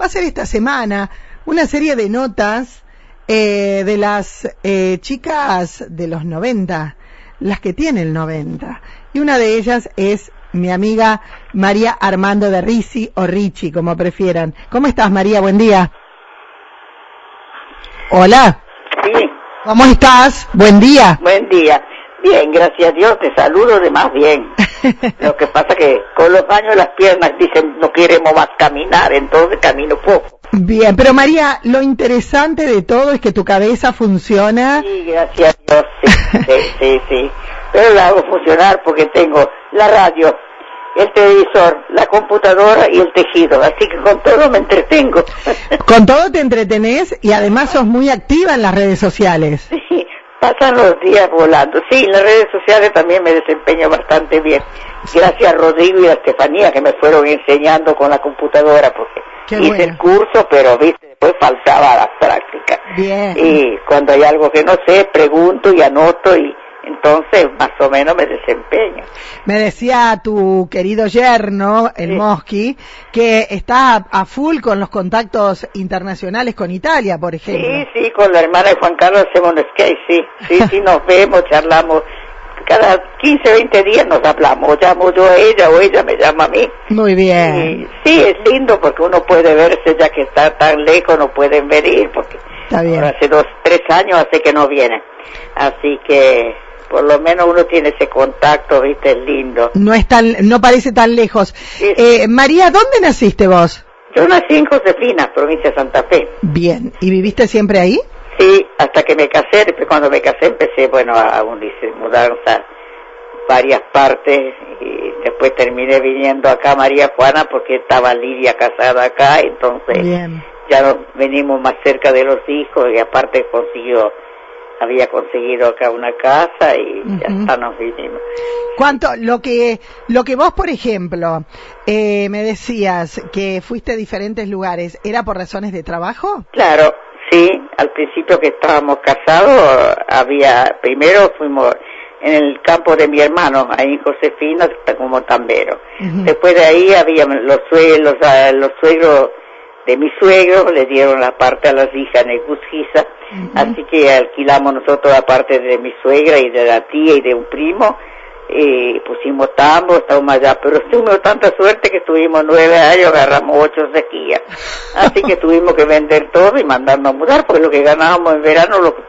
va a ser esta semana una serie de notas eh, de las eh, chicas de los 90, las que tienen 90. Y una de ellas es mi amiga María Armando de Risi o Richie, como prefieran. ¿Cómo estás, María? Buen día. Hola. Sí, ¿Cómo estás? Buen día. buen día. Bien, gracias a Dios, te saludo de más bien. Lo que pasa que con los años las piernas dicen no queremos más caminar, entonces camino poco. Bien, pero María, lo interesante de todo es que tu cabeza funciona. Sí, gracias a Dios, sí, sí, sí, sí. Pero la hago funcionar porque tengo la radio, el televisor, la computadora y el tejido, así que con todo me entretengo. Con todo te entretenés y además sos muy activa en las redes sociales. Sí, pasan los días volando. Sí, en las redes sociales también me desempeño bastante bien. Gracias a Rodrigo y a Estefanía que me fueron enseñando con la computadora porque Qué hice bueno. el curso, pero viste, después faltaba la práctica. Bien. Y cuando hay algo que no sé, pregunto y anoto y entonces más o menos me desempeño. Me decía tu querido yerno, el Sí. Mosqui, que está a, full con los contactos internacionales con Italia, por ejemplo. Sí, sí, con la hermana de Juan Carlos hacemos un skate, sí, sí, sí, nos vemos, charlamos. Cada 15, 20 días nos hablamos, o llamo yo a ella o ella me llama a mí. Muy Y bien. sí, es lindo porque uno puede verse ya que está tan lejos, no pueden venir porque Está bien. ahora hace dos, tres años hace que no vienen. Así que por lo menos uno tiene ese contacto, viste, es lindo. No es tan, no parece tan lejos. Sí. Eh, María, ¿dónde naciste vos? Yo nací en Josefina, provincia de Santa Fe. Bien. ¿Y viviste siempre ahí? Sí, hasta que me casé, después cuando me casé empecé, bueno, a, mudarnos a varias partes y después terminé viniendo acá a María Juana porque estaba Lidia casada acá, entonces Bien. ya nos venimos más cerca de los hijos y aparte consiguió, había conseguido acá una casa y ya está, nos vinimos. ¿Cuánto, lo que, lo que vos, por ejemplo, eh, me decías que fuiste a diferentes lugares, ¿era por razones de trabajo? Claro, sí, al principio que estábamos casados había, primero fuimos en el campo de mi hermano, ahí en Josefina, como tambero. Después de ahí había los suegros, los, los suegros de mi suegro, le dieron la parte a las hijas en Egusquiza, Ujú. así que alquilamos nosotros la parte de mi suegra y de la tía y de un primo, y pusimos tambo, estábamos allá, pero tuvimos tanta suerte que estuvimos nueve años, agarramos ocho sequías, así que tuvimos que vender todo y mandarnos a mudar, porque lo que ganábamos en verano lo.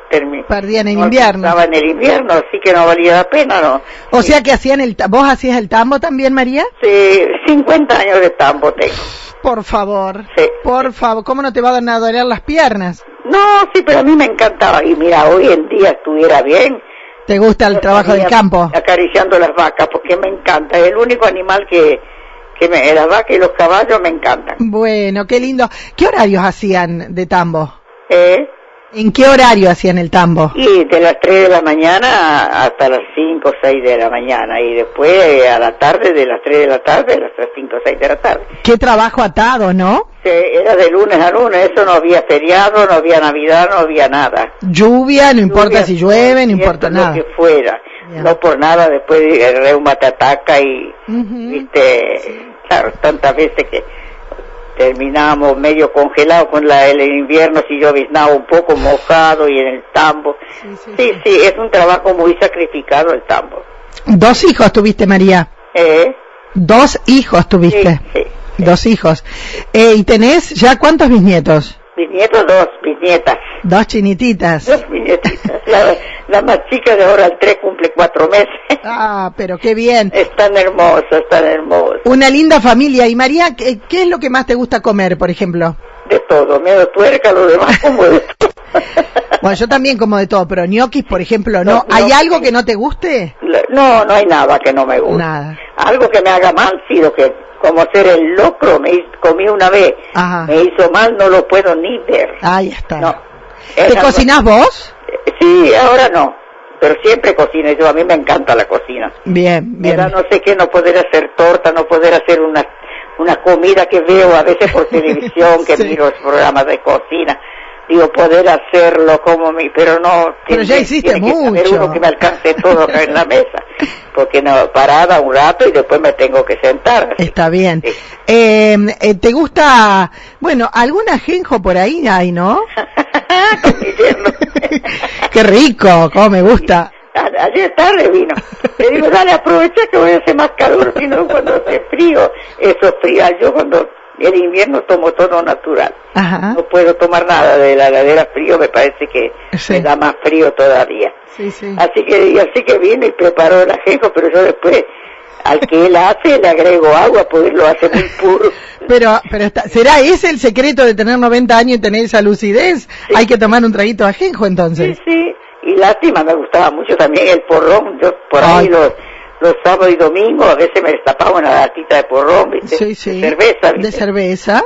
Perdían en invierno. Estaba en el invierno, así que no valía la pena, ¿no? O sea que hacían el, vos hacías el tambo también, María? Sí, 50 años de tambo tengo. Por favor. Sí. Por favor, ¿cómo no te van a doler las piernas? No, sí, pero a mí me encantaba. Y mira, hoy en día estuviera bien. ¿Te gusta el trabajo del campo? Acariciando las vacas, porque me encanta. Es el único animal que, que me, las vacas y los caballos me encantan. Bueno, qué lindo. ¿Qué horarios hacían de tambo? ¿Eh? ¿En qué horario hacían el tambo? Y de las 3 de la mañana hasta las 5 o 6 de la mañana. Y después eh, a la tarde, de las 3 de la tarde a las 5 o 6 de la tarde. Qué trabajo atado, ¿no? Sí, era de lunes a lunes, eso no había feriado, no había Navidad, no había nada. Lluvia, no importa Lluvia, si llueve, no importa lo nada. que fuera. Ya. No por nada, después el reuma te ataca y, Ujú. viste, claro, tantas veces que terminábamos medio congelados con la, el invierno, si lloviznaba un poco mojado y en el tambo. Sí, sí, Sí, sí, es un trabajo muy sacrificado el tambo. Dos hijos tuviste, María. ¿Eh? Dos hijos tuviste. sí. Dos hijos. Eh, ¿Y tenés ya cuántos bisnietos? Bisnietos dos, bisnietas. Dos chinititas. Dos bisnietitas. La, la más chica de ahora, el tres, cumple cuatro meses. Ah, pero qué bien. Es tan hermosa, es tan hermosa. Una linda familia. Y María, ¿qué, qué es lo que más te gusta comer, por ejemplo? De todo, menos tuerca, lo demás como de todo. Bueno, yo también como de todo, pero ñoquis, por ejemplo, ¿no? No, ¿Hay no. algo que no te guste? No, no hay nada que no me guste. Nada. Algo que me haga mal, sí, lo que, como ser el locro, me comí una vez, Ajá. me hizo mal, no lo puedo ni ver. Ahí está. No. Es ¿Te algo- cocinás vos? Sí, ahora no, pero siempre cocino yo, a mí me encanta la cocina. Bien, bien. da no sé qué, no poder hacer torta, no poder hacer una, una comida que veo a veces por televisión, que Sí. miro los programas de cocina. Digo, poder hacerlo como mi, pero no. Pero ya hiciste tiene que saber mucho. uno que me alcance todo acá en la mesa, porque no, parada un rato y después me tengo que sentar. Está bien. Sí. Eh, eh, ¿Te gusta, bueno, algún ajenjo por ahí hay, no? Qué rico, cómo me gusta. Ayer tarde vino. Le digo, dale, aprovecha que voy a hacer más calor, si no cuando hace frío, eso es frío. Yo cuando el invierno tomo todo natural. Ajá. No puedo tomar nada de la heladera frío, me parece que Sí. me da más frío todavía. Sí, sí. Así que, y así que vino y preparó el ajenjo, pero yo después, al que él hace, le agrego agua, él lo hace muy puro. Pero, pero está, ¿será ese el secreto de tener 90 años y tener esa lucidez? Hay que tomar un traguito de ajenjo Sí, entonces. sí. Y lástima, me gustaba mucho también el porrón. Yo por ahí Ay. Los, sábados y domingos a veces me destapaba una latita de porrón, ¿viste? Sí, sí. De cerveza, De cerveza.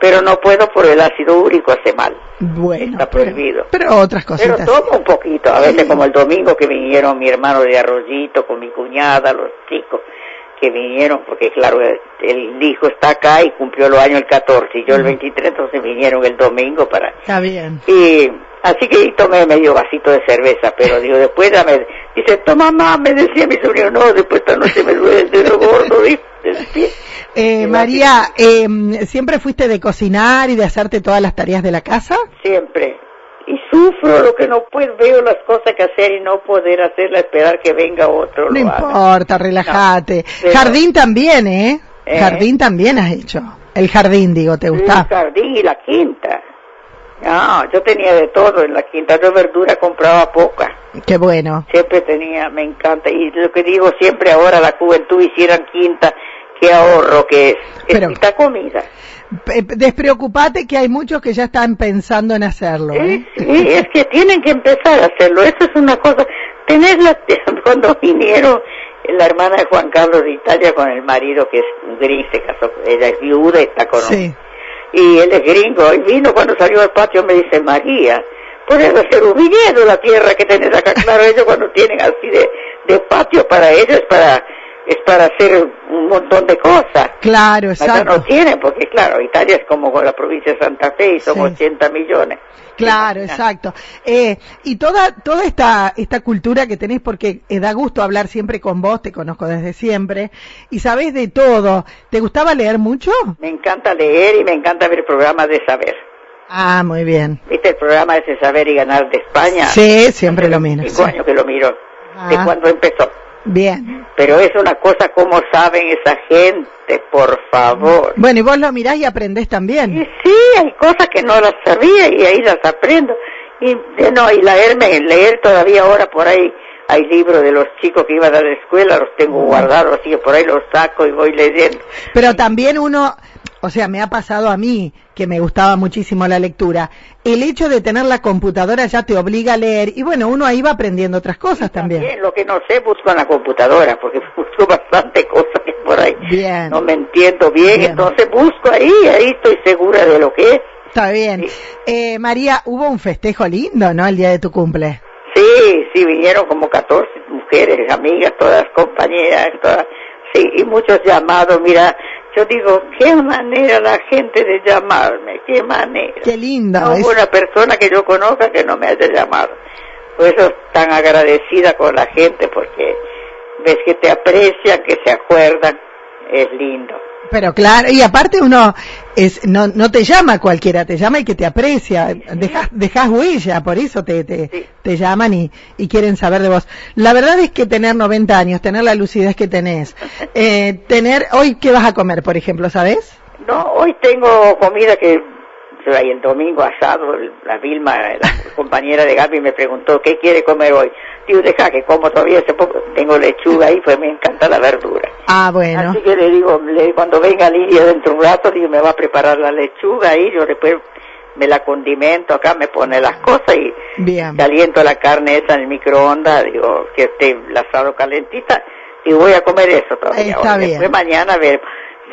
Pero no puedo por el ácido úrico, hace mal. Bueno. Está pero- prohibido. Pero, otras Pero cositas. tomo un poquito, a veces como el domingo que vinieron mi hermano de Arroyito con mi cuñada, los chicos que vinieron, porque claro, el, el hijo está acá y cumplió los años el 14 y yo el 23, entonces vinieron el domingo para... Está bien. Y así que tomé medio vasito de cerveza, pero digo, después dame, dice, toma más, me decía mi sobrino, no, después esta noche me duele el dedo gordo, del pie. Eh, María, eh, ¿siempre fuiste de cocinar y de hacerte todas las tareas de la casa? Siempre. Y sufro lo que no puedo, veo las cosas que hacer y no poder hacerla, esperar que venga otro. No lo haga. importa, relájate. Jardín también, ¿eh? ¿Eh? Jardín también has hecho. El jardín, digo, ¿te gusta? El jardín y la quinta. No, yo tenía de todo en la quinta. Yo verdura compraba poca. Qué bueno. Siempre tenía, me encanta. Y lo que digo siempre ahora, la juventud hicieran quinta, qué ahorro que es. Es Pero- quita comida. Despreocupate que hay muchos que ya están pensando en hacerlo, ¿eh? Sí, sí, es que tienen que empezar a hacerlo. Eso es una cosa. Tenerla, cuando vinieron la hermana de Juan Carlos de Italia con el marido que es gris, se casó, ella es viuda y está con Sí. Y él es gringo, y vino cuando salió al patio me dice, María, puedes hacer un viñedo la tierra que tenés acá, claro, ellos cuando tienen así de, de patio para ellos para, es para hacer un montón de cosas. Claro, Acá exacto. no tienen, porque claro, Italia es como con la provincia de Santa Fe y son Sí. 80 millones. Claro, exacto. Eh, y toda toda esta esta cultura que tenés, porque eh, da gusto hablar siempre con vos, te conozco desde siempre, y sabés de todo. ¿Te gustaba leer mucho? Me encanta leer y me encanta ver programas de saber. Ah, muy bien. ¿Viste el programa ese Saber y Ganar de España? Sí, siempre lo miro. Cinco sí. años que lo miro, de Ah. cuando empezó. Bien. Pero es una cosa como saben esa gente, por favor. Bueno, y vos lo mirás y aprendés Y también. sí, hay cosas que no las sabía y ahí las aprendo. Y eh, no, y leerme, leer todavía ahora por ahí hay libros de los chicos que iban a la escuela, los tengo guardados, así que por ahí los saco y voy leyendo. Pero también uno, o sea, me ha pasado a mí que me gustaba muchísimo la lectura. El hecho de tener la computadora ya te obliga a leer y bueno, uno ahí va aprendiendo otras cosas también. Lo que no sé busco en la computadora, porque busco bastante cosas que por ahí Bien. no me entiendo bien, Bien. entonces busco ahí, ahí estoy segura de lo que es. Está bien. Eh, María, hubo un festejo lindo, ¿no? El día de tu cumple. Sí, sí, vinieron como 14 mujeres, amigas, todas compañeras, todas, sí, y muchos llamados, mira, yo digo, qué manera la gente de llamarme, qué manera. Qué lindo. No hubo una persona que yo conozca que no me haya llamado. Por eso tan agradecida con la gente, porque ves que te aprecian, que se acuerdan, es lindo. Pero claro, y aparte uno es, no, no te llama cualquiera, te llama el que te aprecia, dejas, dejas huella, por eso te, te, Sí. te llaman y, y quieren saber de vos. La verdad es que tener 90 años, tener la lucidez que tenés, eh, tener, hoy, ¿qué vas a comer, por ejemplo, sabes? No, hoy tengo comida que ahí el domingo asado, la Vilma, la compañera de Gaby me preguntó qué quiere comer hoy. Digo, deja que como todavía poco, tengo lechuga ahí, pues me encanta la verdura. Ah, bueno. Así que le digo, le- cuando venga Lidia dentro de un rato, digo, me va a preparar la lechuga ahí, yo después me la condimento acá, me pone las cosas y Bien. caliento la carne esa en el microondas, digo, que esté el asado calentita, y voy a comer eso todavía. Está hoy. bien. Después mañana ver.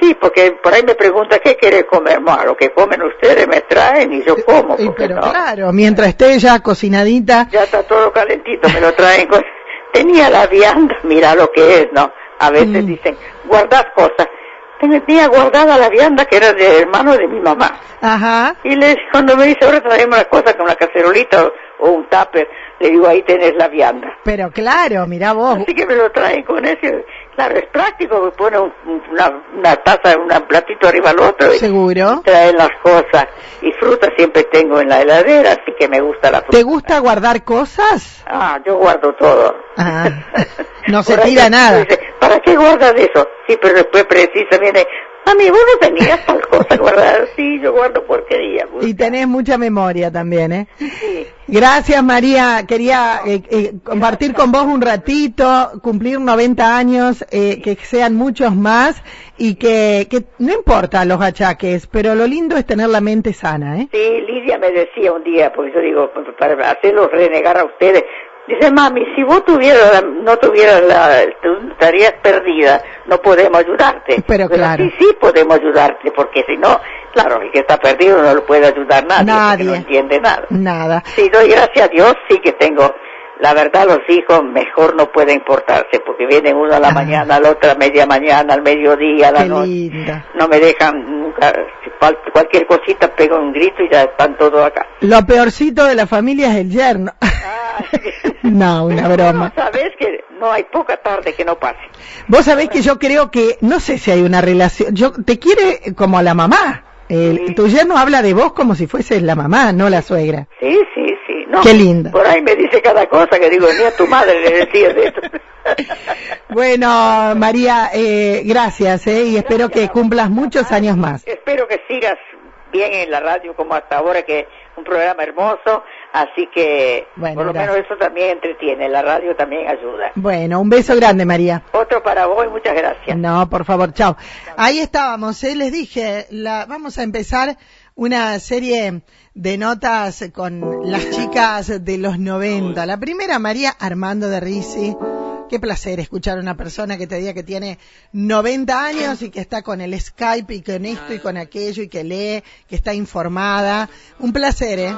Sí, porque por ahí me pregunta qué quiere comer más, lo que comen ustedes me traen y yo como, Y- pero no. claro, mientras esté ya cocinadita, Ya está todo calentito, me lo traen. con- Tenía la vianda, mira lo que es, ¿no? A veces Mm. dicen, guardad cosas. tenía guardada la vianda que era de hermano de mi mamá. Ajá. Y le, cuando me dice, ahora traemos una cosa con una cacerolita o, o un tupper, le digo, ahí tenés la vianda. Pero claro, mira vos. Así que me lo traen con ese. Claro, es práctico, me pone un- una, una taza, un platito arriba al otro y Seguro. traen las cosas. Y fruta siempre tengo en la heladera, así que me gusta la fruta. ¿Te gusta guardar cosas? Ah, yo guardo todo. Ah, no se tira nada. dice, ¿Para qué guardas eso? Sí, pero después precisa, viene, mami, vos no tenías tal cosa guardada. Sí, yo guardo porquería. Y tenés mucha memoria también, ¿eh? Sí. Gracias María, quería eh, eh, compartir con vos un ratito, cumplir 90 años, eh, que sean muchos más y que, que no importa los achaques, pero lo lindo es tener la mente sana, ¿eh? Sí, Lidia me decía un día, porque yo digo, para hacerlos renegar a ustedes, dice, mami, si vos tuvieras, la- no tuvieras la, estarías perdida, no podemos ayudarte. Pero claro. sí, sí podemos ayudarte, porque si no, claro, el que está perdido no lo puede ayudar nadie, no entiende nada. Nada. Sí, doy gracias a Dios, sí que tengo, la verdad los hijos mejor no pueden portarse, porque vienen uno a la Ah. mañana, al otro a media mañana, al mediodía, a la Qué noche linda. no me dejan nunca, cualquier cosita pego un grito y ya están todos acá. Lo peorcito de la familia es el yerno. no, una broma. No, sabes que no hay poca tarde que no pase. Vos sabés que yo creo que, no sé si hay una relación, yo te quiere como a la mamá. El- Sí. Tu yerno habla de vos como si fueses la mamá, no la suegra. Sí, sí, sí. No, Qué linda. Por ahí me dice cada cosa que digo, ni a tu madre le decías de esto. Bueno, María, eh, gracias, eh, y espero que cumplas muchos años más. Espero que sigas bien en la radio como hasta ahora, que es un programa hermoso, así que Bueno, por lo gracias. menos eso también entretiene, la radio también ayuda. Bueno, un beso grande, María. Otro para vos y muchas gracias. No, por favor, chao. Ahí estábamos, eh, les dije, la, vamos a empezar una serie de notas con las chicas de los 90. La primera, María Armando de Risi. Qué placer escuchar a una persona que te diga que tiene 90 años y que está con el Skype y con esto y con aquello y que lee, que está informada. Un placer, ¿eh?